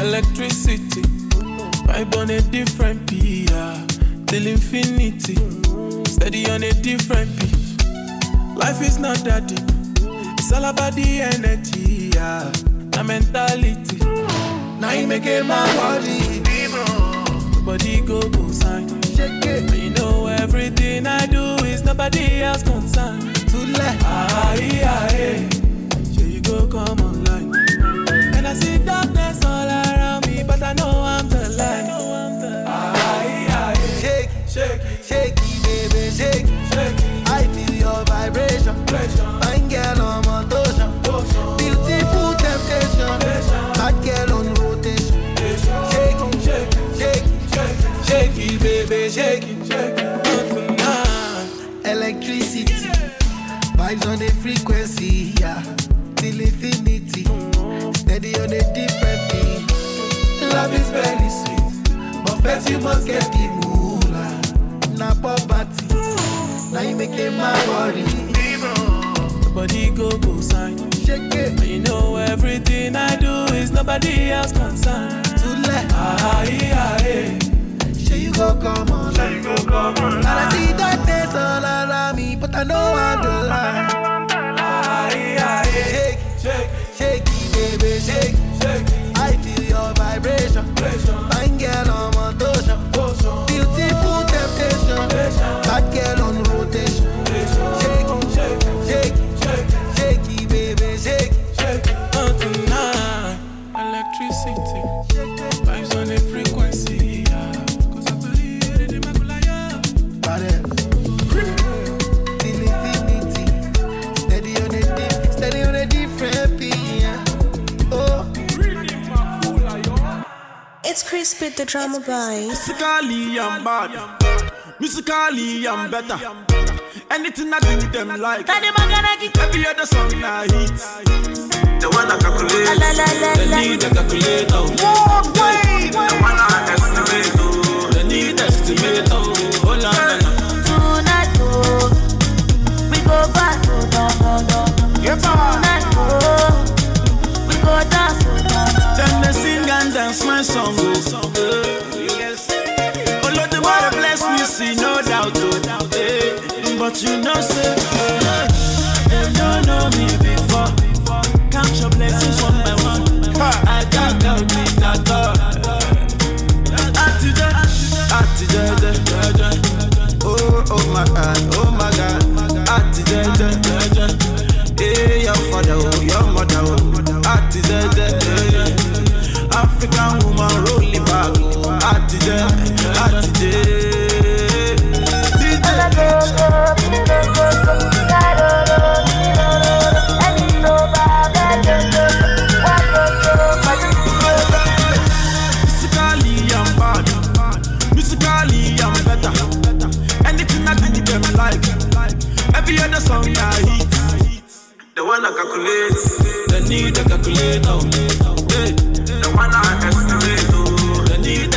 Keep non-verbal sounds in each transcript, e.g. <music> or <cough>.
Electricity, vibe on a different P, yeah. Till infinity, steady on a different P. Life is not that deep, it's all about the energy, yeah. The mentality, now you make it my body. Body go go sign. Shake it. You know everything I do is nobody else concerned. To let ah yeah, yeah. Sure you go come online. I know I'm the light. Ah yeah, yeah. Shake, shake, shake, baby, shake, shake. I feel your vibration. Fine girl on motion. Beautiful temptation. Bad girl on rotation. Shake, shake, shake, Shake it, baby, shake it, shake it. Electricity. Vibes on the frequency, yeah. Till infinity. Steady on a different sweet. But first you must get the moolah. Na poverty. Now you making my body. Body go go sign. Shake it. You know everything I do is nobody else concerned. To let Ah yeah, yeah. Sure you go come on. Sure you go come on. And I see darkness all around me, but I know I'm the light. Ah yeah, yeah. Shake, Shake it, shake it, baby, shake. shake vibration. Fine girl on the drama boy. Musically, I'm bad. Musically, I'm better. Anything I do, them like. Every other song I hit. The one I calculate. La la la They la. need a calculator. The one I estimate. oh. They need estimate. Oh, oh la la la. Tonight, oh, we go back, oh, no, no, no. Tonight, oh, we go dance, Then they sing and dance my song. Oh, yes. Oh Lord, the Lord bless me, see no doubt. Oh, eh. But you know, say, eh, they don't know me before. Count your blessings one by one. I it at all. Atije, atije, oh God, oh my God, The one I calculate, they need a calculator. Hey. The one I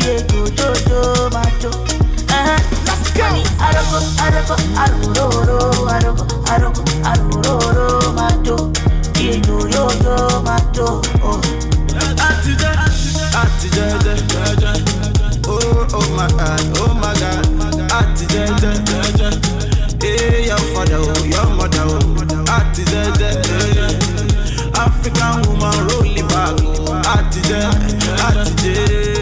Diego, Jojo, macho. Uh-huh. Money, Arogo, Arogo, Aroro, Arogo, Arogo, Aroro, macho. Diego, yo, yo, macho. Oh. Atije, atije, oh oh my God, oh my God, atije, eh your father, oh your mother, oh atije, African woman rolling back, oh atije, atije.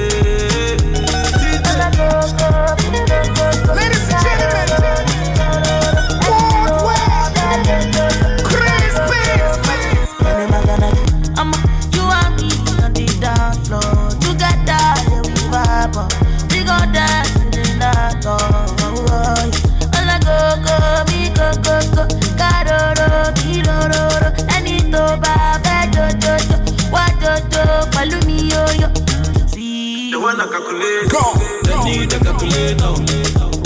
wanna calculate. Go. They need the calculator.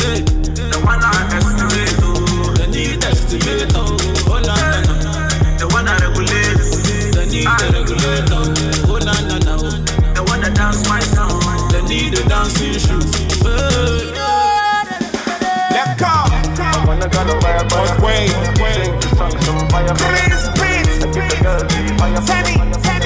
Hey. They wanna estimate. They need the estimator. Oh na na na. They wanna regulate. They need the regulator. Oh na na na. They wanna dance right now. They need the dancing shoes. Let go. Go to fire, fire. Please, please. Tell me, tell.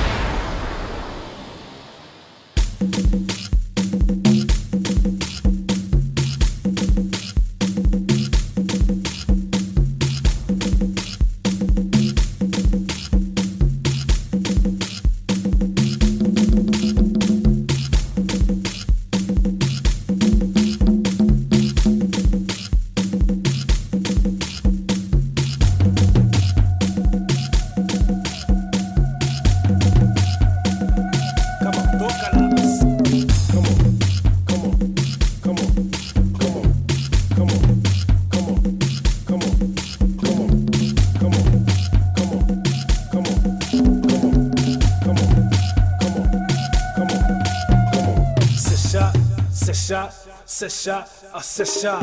acessar, acessar.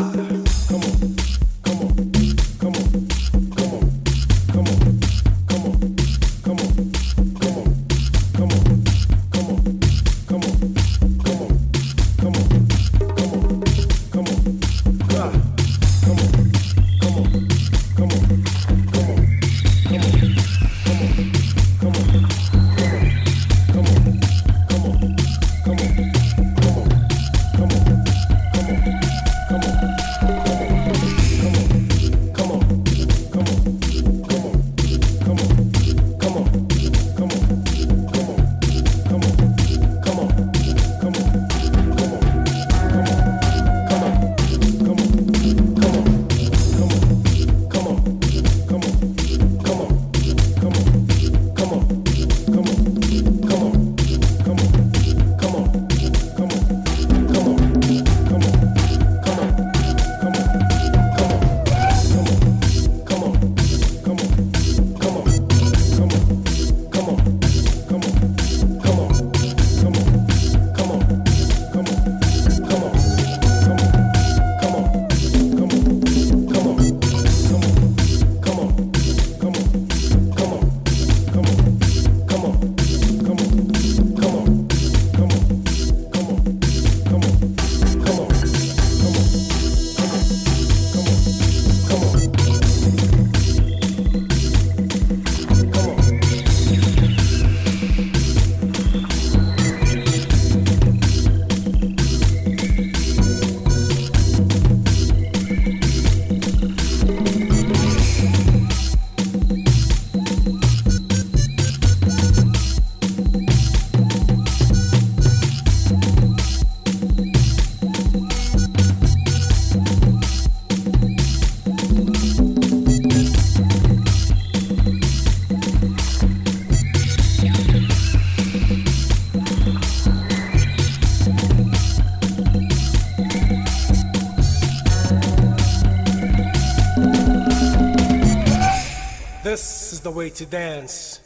Way to dance.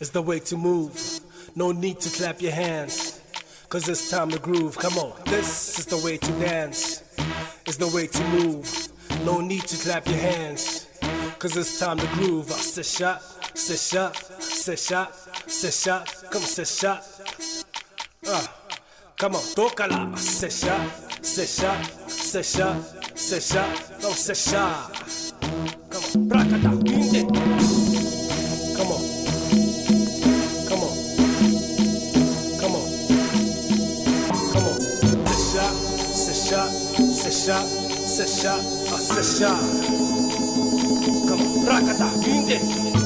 It's the way to move. No need to clap your hands. Cause it's time to groove. Come on. This is the way to dance. It's the way to move. No need to clap your hands. Cause it's time to groove. Ah, c'est chat, c'est chat, c'est chat, c'est chat. Come c'est chat. Ah. Come on, tócala. Ah, C'est chat, c'est chat, c'est chat, c'est chat. Non, c'est chat. Come on. Acessar, acessar. Come on, rock that,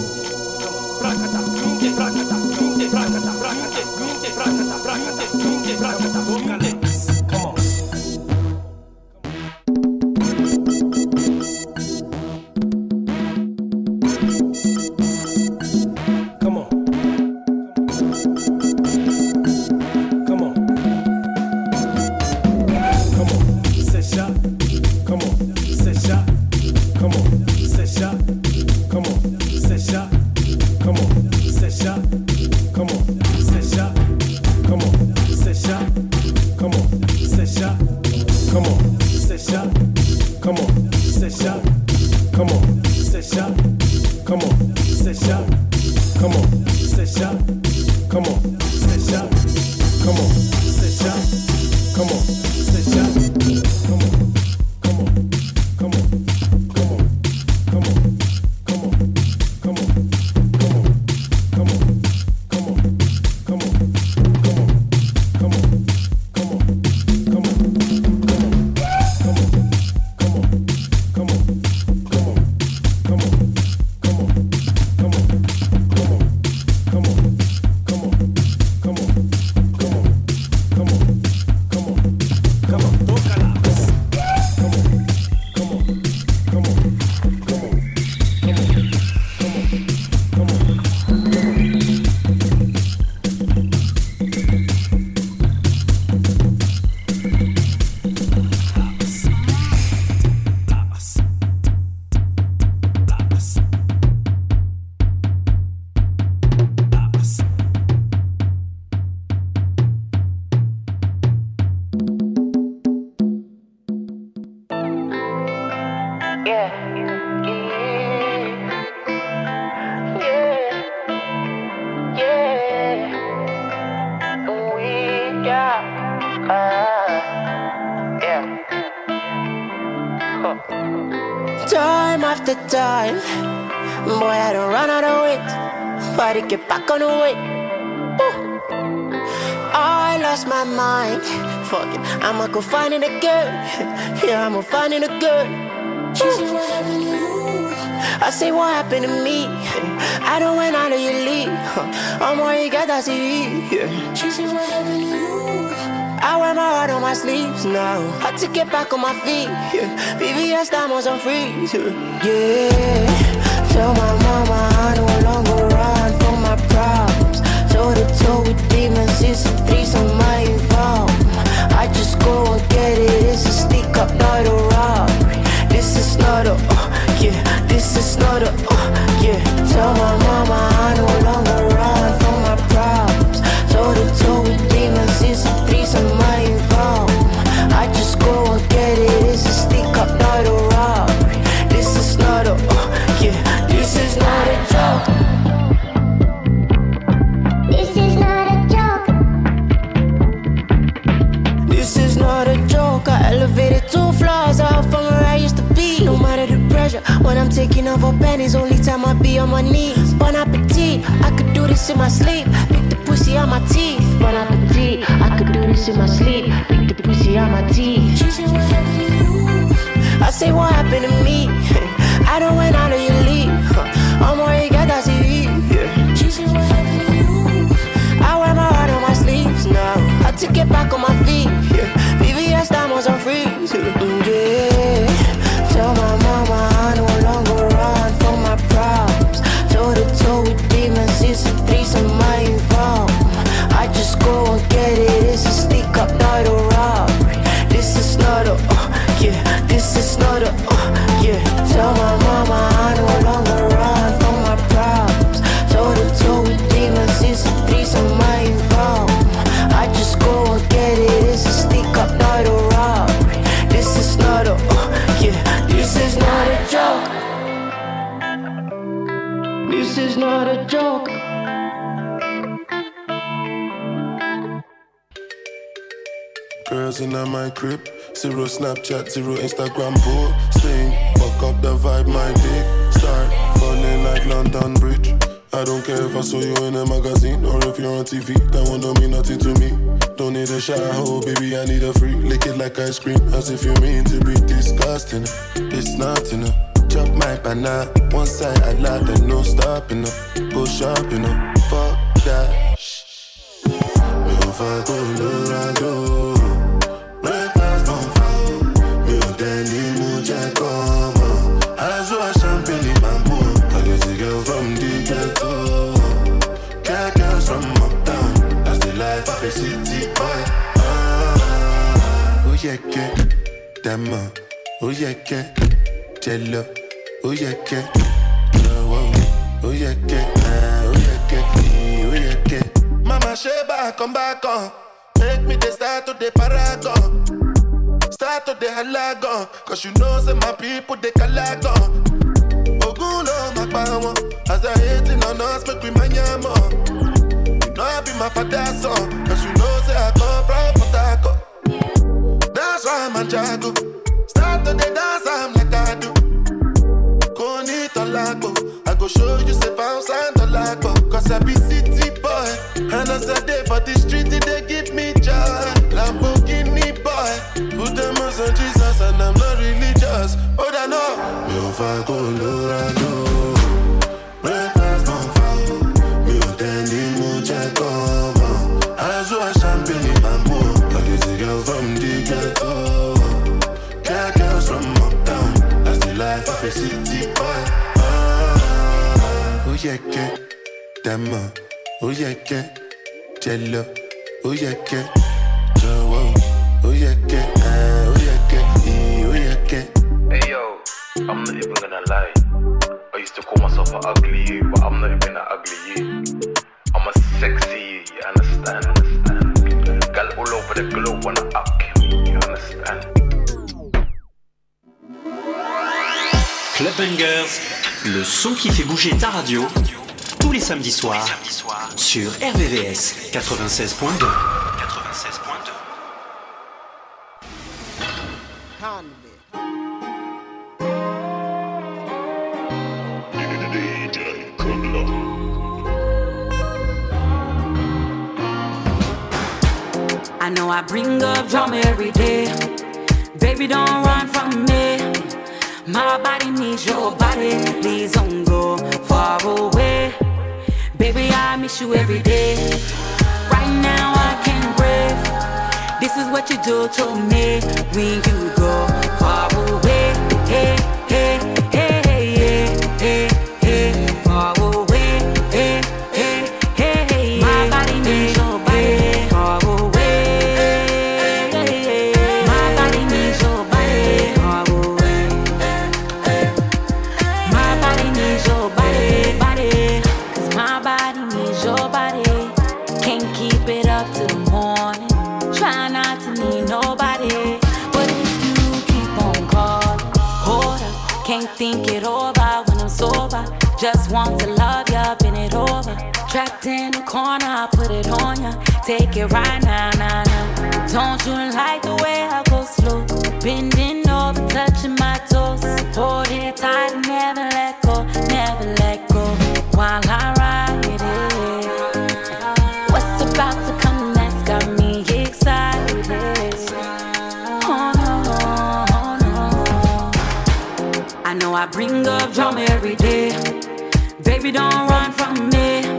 find it again. Yeah, I'ma find it again. I say what happened to me. I don't want out of your league. I'm where you got that CV. She said what you. I wear my heart on my sleeves now. Had to get back on my feet. Yeah. VVS diamonds on freeze. Yeah. Tell my mama I no longer run from my problems. Toe to toe with demons, it's a threesome involve. I just go and get it. It's a stick up, not a robbery. This is not a, uh, yeah. This is not a, uh, yeah. Tell my mama I no longer run from my problems. Toe to toe with demons, it's a threesome I involve. I just go and get it. When I'm taking off over pennies, only time I be on my knees. Bon appetit, I could do this in my sleep. Pick the pussy on my teeth. Bon appetit, I could do this in my sleep. Pick the pussy on my teeth. She said, What happened to you? I say, What happened to me? <laughs> I don't went out of your league. <laughs> I'm you got that CV. She said, What happened to you? I wear my heart on my sleeves now. I to it back on my feet. <laughs> Yeah. VVS diamonds on freeze. My mama I run from my problems. Demons, I just go and get it. Not a robbery. This is not a, uh, yeah. This is not a joke. This is not a joke. Girls in my crib, zero Snapchat, zero Instagram. The vibe, my dick start falling like London Bridge. I don't care if I saw you in a magazine or if you're on TV. That one don't mean nothing to me. Don't need a shower, oh baby, I need a free. Lick it like ice cream, as if you mean to be disgusting. It's not enough. Chop my banana, one side I like, then no stopping up. Go shopping up, fuck that. Mi ò fa Colorado. Breakfast the city boy. Oh, yeah, yeah. Demo. Oh, yeah, yeah. Jello. Oh, yeah, yeah. Oh, yeah, yeah. Oh, yeah, yeah. Oh, yeah, yeah. Mama Sheba, come back on. Make me the start to the paragon. Start to the halagon. Cause you know, say my people, they calagon. Ogun, no, my power. As I hate it on us, speak with my yam know I be my father's son, cause you know say I come from Harcourt. That's why I'm a jago. Start to the dance, I'm like I do. Koni tolago, I go show you say bounce and tolago. Cause I be city boy, and as I day for the street, they give me joy. Lamborghini boy, put them on Jesus, and I'm not religious. Oh, I know. Mi ò fa Colorado, breakfast from the ghetto. Cat girls from uptown, that's the life of a city boy. Oh yeah, que, dama, oh yeah, que, jello, oh yeah, que, jowo, oh yeah, que, ah, oh yeah, eh, oh yeah, que. Hey yo, I'm not even gonna lie. I used to call myself an ugly you, but I'm not even an ugly you. I'm a sexy you, you understand? understand? Girl all over the globe wanna up me, you understand? Club Bangers, le son qui fait bouger ta radio, tous les samedis soirs, sur RVVS 96.2. I know I bring up drama every day. Baby, don't run from me. My body needs your body. Please don't go far away. Baby, I miss you every day. Right now, I can't breathe. This is what you do to me when you go far away. Hey, hey, Trapped in the corner, I put it on ya. Take it right now, now, now. Don't you like the way I go slow? Bending over, touching my toes. Hold it tight never let go, never let go. While I ride it. What's about to come next got me excited. Oh no, oh no. I know I bring up drama every day. Baby, don't run from me.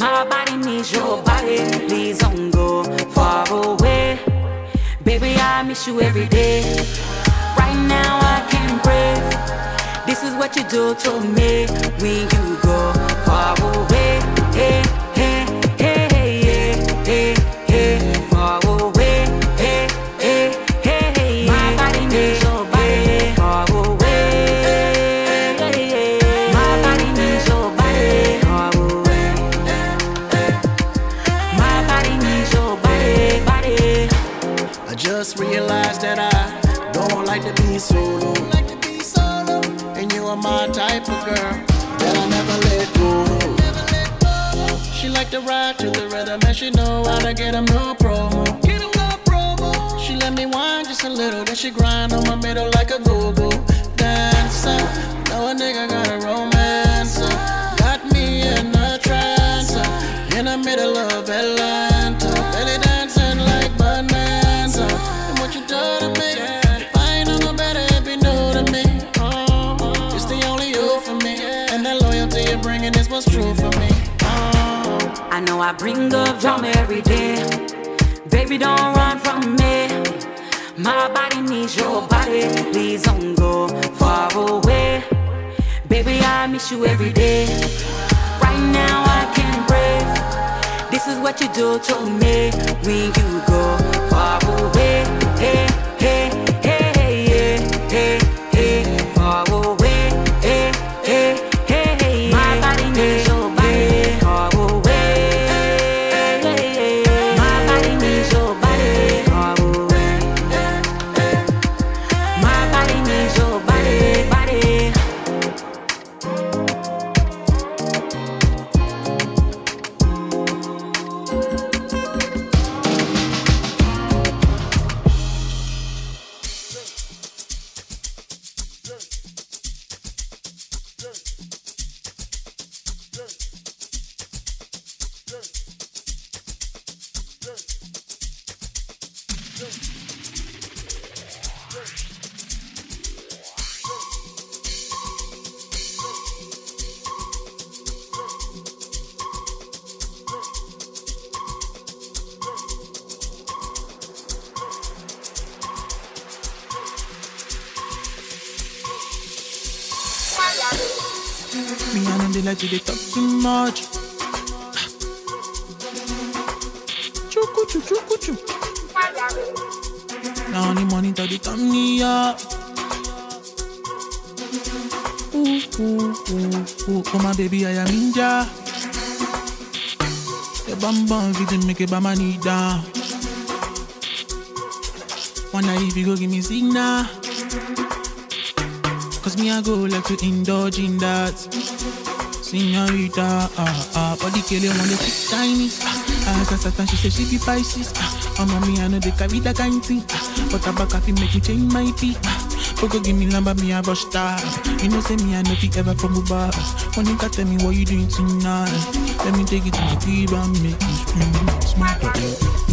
My body needs your body. Please don't go far away. Baby, I miss you every day. Right now, I can't breathe. This is what you do to me when you go far away. Ride to the rhythm and she know how to get get 'em no promo. She let me whine just a little, then she grind on my middle like a go-go dancer. Know a nigga got a romance, got me in a trance, in the middle of Atlanta, belly dancing like bonanza. And what you do to me? If I ain't no better, it be new to me. It's the only you for me, and that loyalty you're bringing is what's true for me. I know I bring up drama every day. Baby, don't run from me. My body needs your body. Please don't go far away. Baby, I miss you every day. Right now, I can't breathe. This is what you do to me when you go far away. Hey, hey, hey, hey, Them they they talk too much. Chuku chu chuku chu. Now only money to the turn me up. Ooh ooh ooh ooh. Oh my baby, I am ninja. The bam bam fit make a bama need down. Wonder if you go give me signal. Cause me I go like to indulge in that Senorita, ah, ah Body kill it wanna speak Chinese Ah, ah, Satan, she say she be Pisces Ah, oh mommy, I know they carry that kind thing. Ah, But I back fi make me change my beat ah, Poco give me lamba, me a rush star. You know say me I know fi ever from Uber When you can tell me what you doing tonight? Let me take it to my crib and make you scream Smart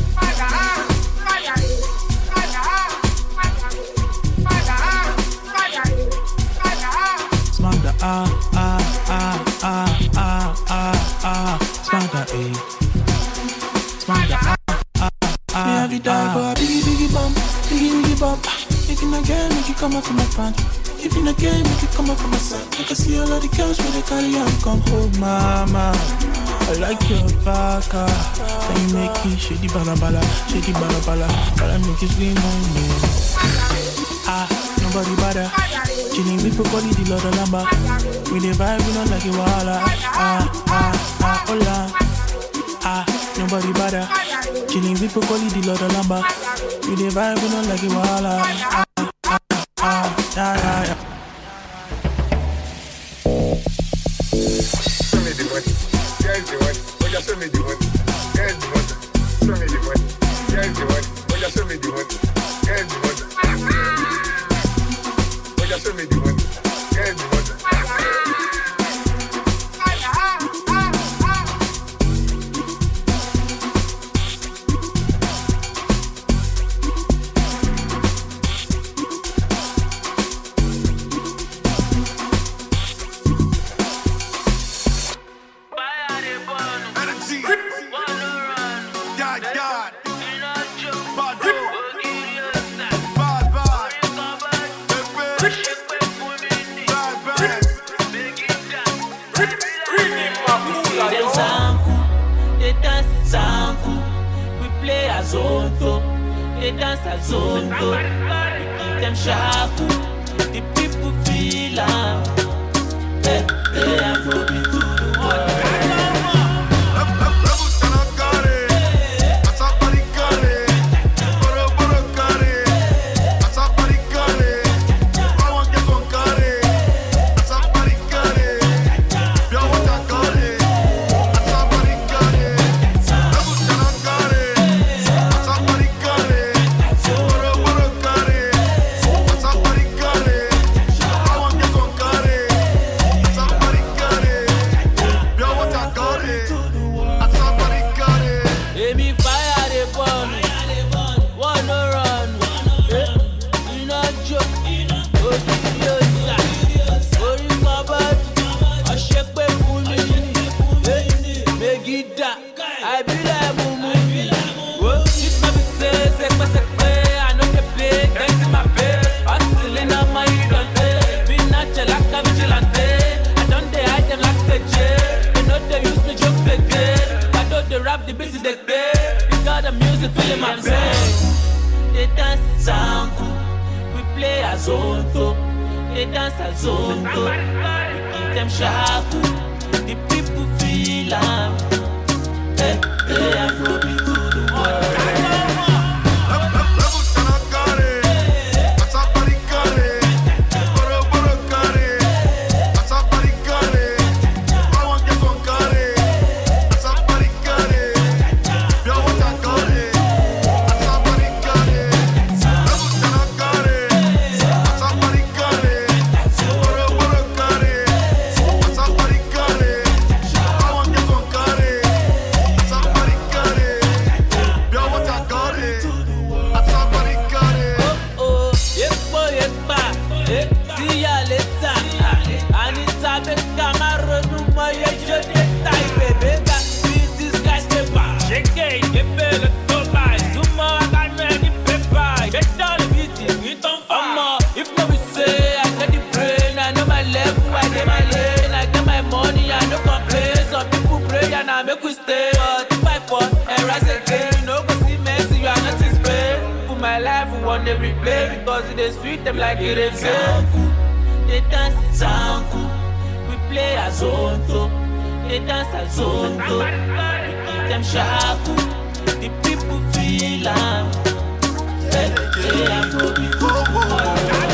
all the girls when they carry on, come home, mama. I like your ah. Can you make it shady bala bala, shady bala bala make it scream on me. Ah, nobody bother. Chilling with Poco Lee, the Lord of Lamba. We the vibe, we don't like it, wala. Ah, ah, ah, hola. Ah, nobody bother. Chilling with Poco Lee, the Lord of Lamba. We the vibe, we don't like it, wala. Ah, ah, ah, yeah, yeah, yeah. Just show me. Cause is sweet them like it is. They dance Zanku We play a zonto, they dance a zonto. We give them shaku, the people feel am. Hey, hey, Afrobeat When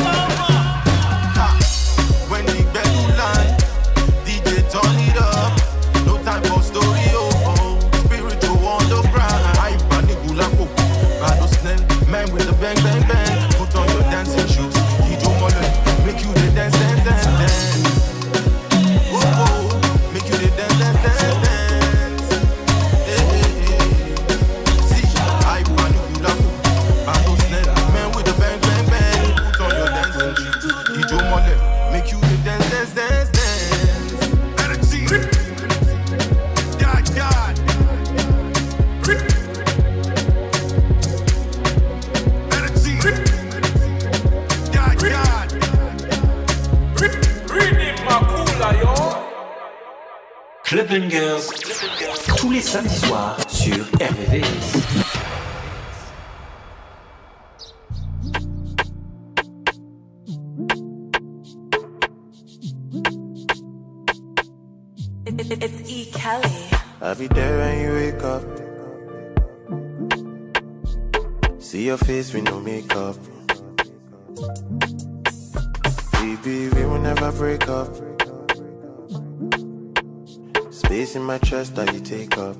In my chest that you take up.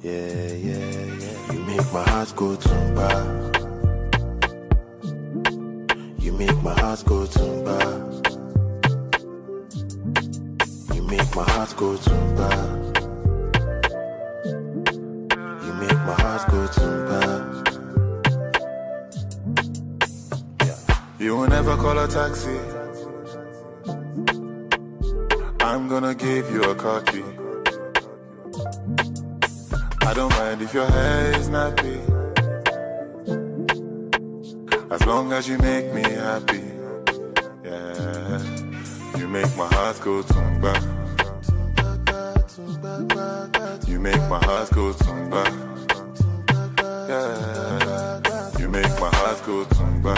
Yeah, yeah, yeah. You make my heart go tumba. You make my heart go tumba. You make my heart go tumba. You make my heart go tumba. You will never call a taxi. I'm gonna give you a key. I don't mind if your hair is nappy. As long as you make me happy. Yeah. You make my heart go tumba. You make my heart go tumba. Yeah. You make my heart go tumba.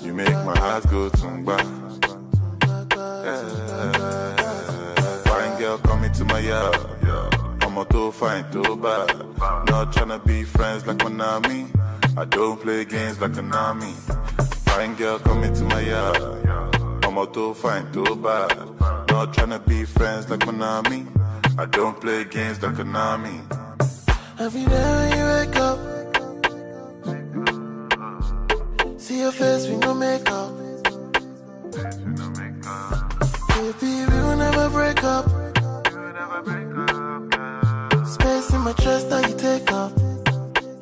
You make my heart go tumba. Girl to my yard. I'm a too fine, too bad. Not tryna be friends like Konami. I don't play games like Konami. Fine girl come to my yard. I'm a too fine, too bad. Not tryna be friends like Konami. I don't play games like Konami. Every day when you wake up, see your face with no makeup. Baby, we will never break up. Space in my chest that you take up.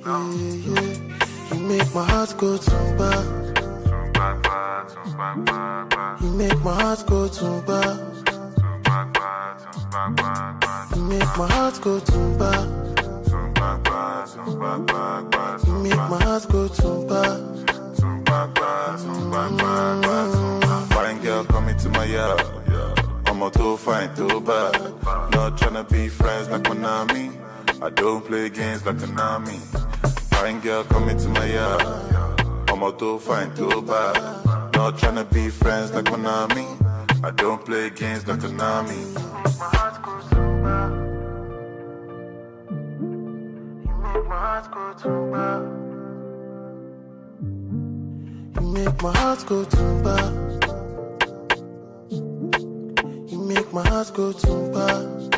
Yeah, yeah. You make my heart go tumba. You make my heart go tumba. You make my heart go tumba. You make my heart go tumba. Fine girl coming to my yard. I'm a too fine, too bad. Not tryna be friends like Konami. I don't play games like Konami. Fine girl coming to my yard. I'm a too fine, too bad. Not tryna be friends like Konami. I don't play games like Konami. You make my heart goes too bad. You make my heart go tumba. You make my heart go tumba. Mm,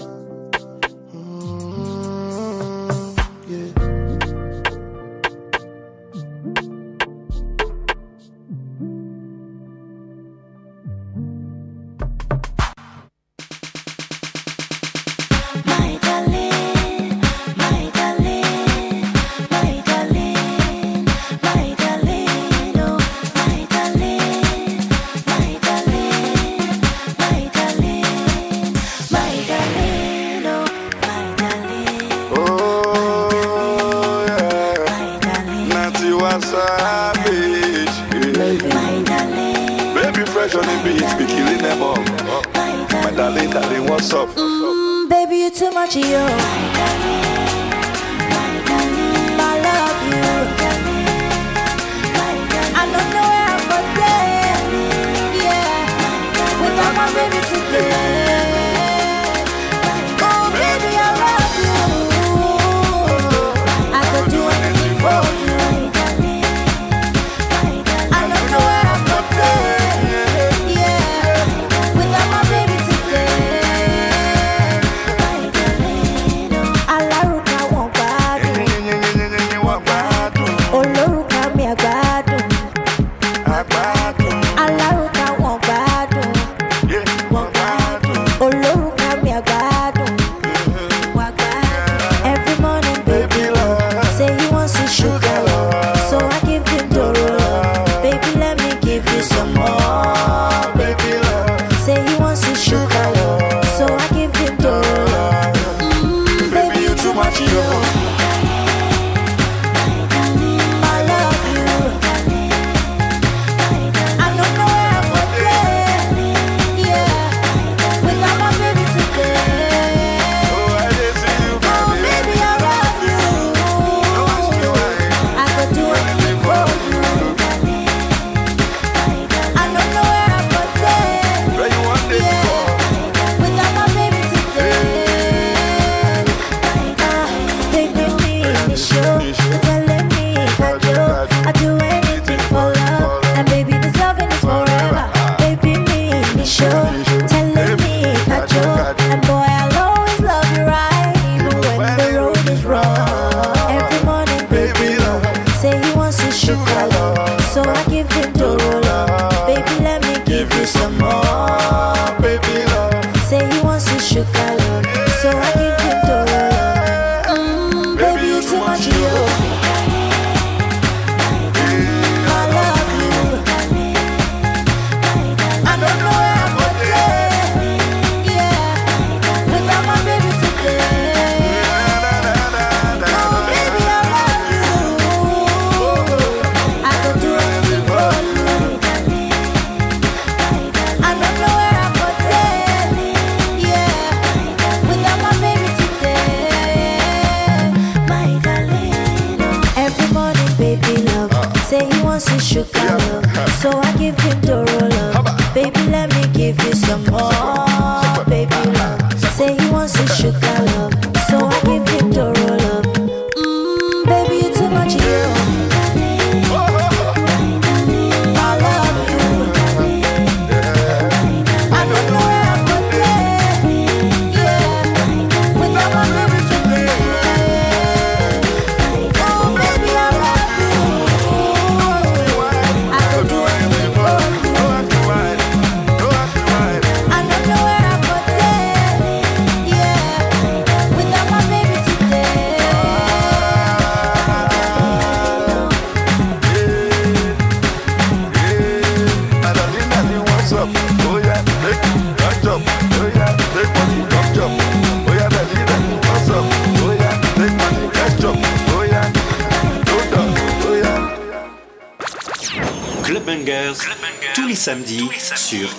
сир.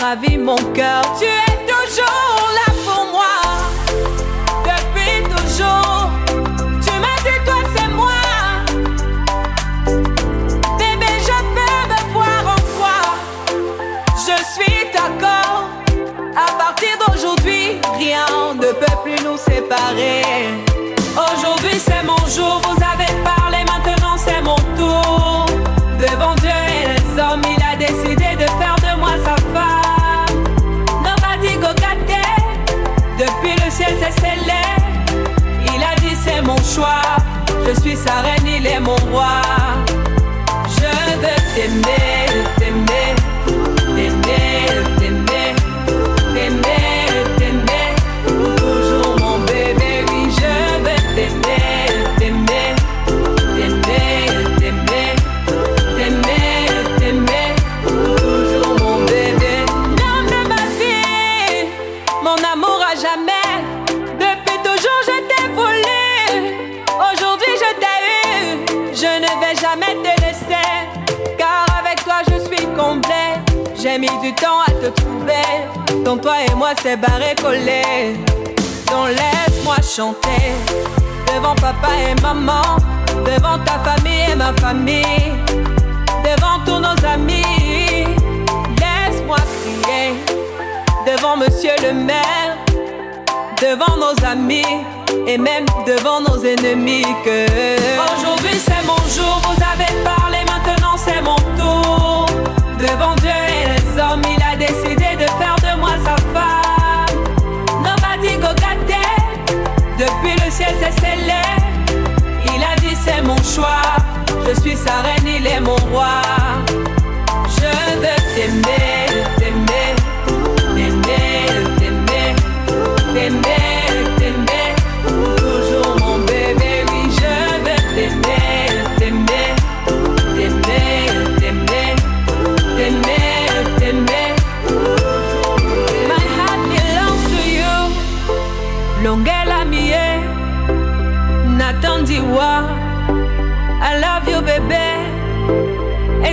ravi mon cœur. Tu es toujours là pour moi, depuis toujours. Tu m'as dit, toi, c'est moi. Bébé, je peux me voir en toi. Je suis d'accord. À partir d'aujourd'hui, rien ne peut plus nous séparer. Je suis sa reine, il est mon roi. Je veux t'aimer. du temps à te trouver. Tant toi et moi, c'est barré collé. Donc laisse-moi chanter devant papa et maman, devant ta famille et ma famille, devant tous nos amis. Laisse-moi crier devant monsieur le maire, devant nos amis et même devant nos ennemis. Que aujourd'hui c'est mon jour, vous avez pas. Il a dit c'est mon choix. Je suis sa reine, il est mon roi. Je veux t'aimer.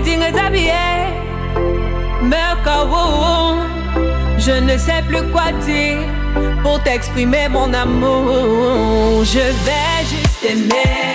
dingue d'habiller. Mais quand je ne sais plus quoi dire pour t'exprimer mon amour. Je vais juste aimer.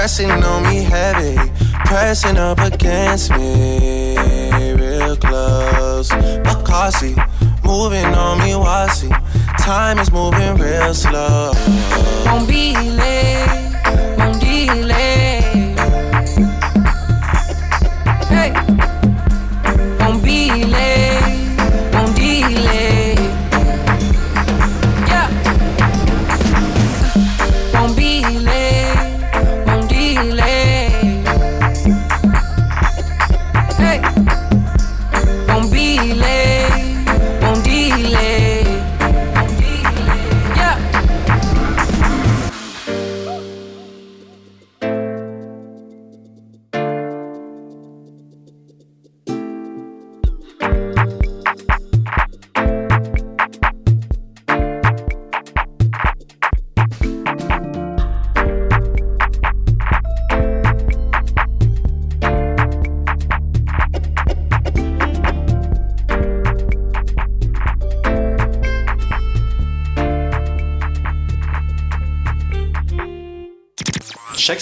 pressing on me heavy, pressing up against me real close. But classy, moving on me wasi. Time is moving real slow. Won't be late, won't delay.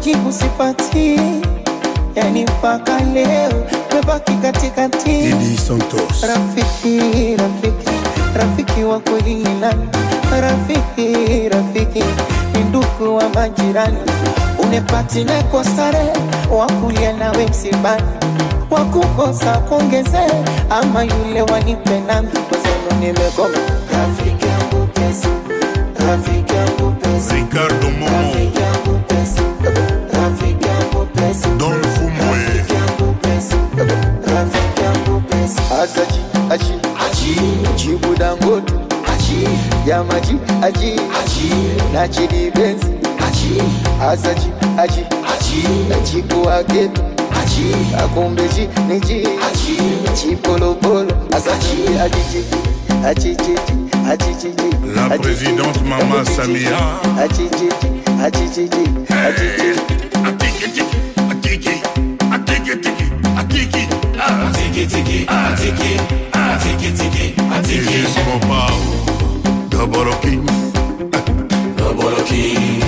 majibu sipati yani mpaka leo mebaki katikati. Didi Santos. rafiki rafiki rafiki wa kweli ni nani? Rafiki rafiki ni ndugu wa majirani. Unepati kwa stare wakulia nawe msibani. Wakukosa kuongeze ama yule wanipe nami. Kwezenu nimegoma. Rafiki yangu pesa rafiki yangu pesa. Ricardo Momo. Asaji, aji, aji, jibu dangote, aji, yamaji, aji, aji, aji, asaji, aji, aji, aji, akumbeji, La présidente Mama Samia. Aji aji aji aji Gis Mopao. Double King. Double King.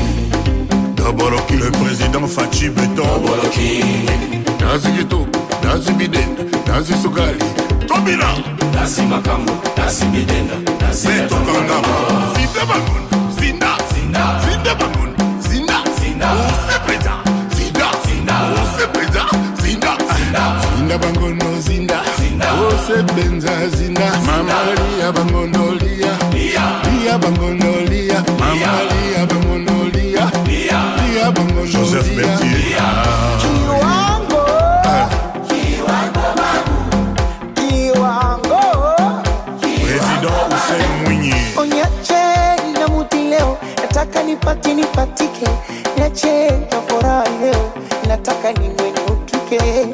Double King. Le président Fachi Beton. Double King. Nazi Gito. Nazi Biden. Nazi Sukali. Tobina. Nasi Makambo. Nasi Bidenda. Nasi Beto Kangama. Zinda Bangun. Zinda. Zinda. Zinda Bangun. Zinda. Zinda. Ose Peta. Zinda. zinda. Bangono zinda. Osebenza zinda. Mamalia bangonolia lia bangonolia mamalia bangonolia lia. Bangonolia ah. nataka nipati nipatike. Niache leo. Nataka nimwenye wake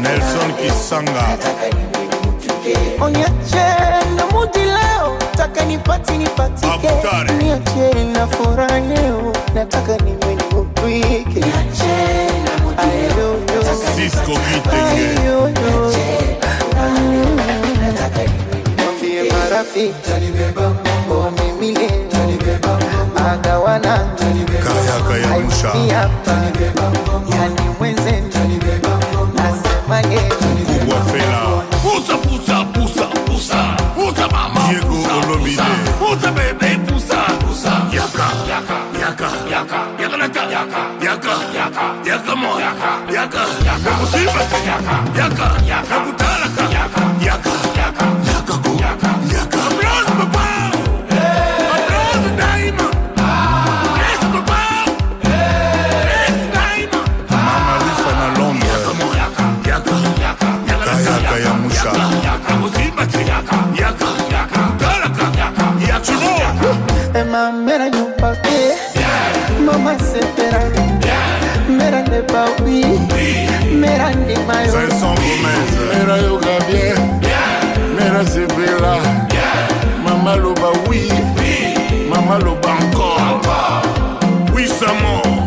Nelson Kisanga. Onyache oh, na mudi leo, taka nipati nipatike Niache na furaha leo, nataka niwe nikupike Cisco Kitenge Mwambie marafiki, tanibeba mambo mimi leo. Agawana Kaya Kaya Musha yani mwenze nasema leo Kubwa Fela Pusa, pusa, pusa, pusa. Pusa, mama. Diego Olomide. pusa. Bebe, pusa. Pusa. Yaka. Yaka. Yaka. Yaka. Yaka naka. Yaka. Yaka. Yaka. Yaka mo. Yaka. Yaka. Yaka. Musibati. Yaka. Yaka. Yaka. Kutalaka. Yaka. Yaka. mera nyumba eh, mama sepera mera ne bawi mera ne mayo. Mera yoga bien mera sepela mama loba oui. Mama loba encore. Puissamment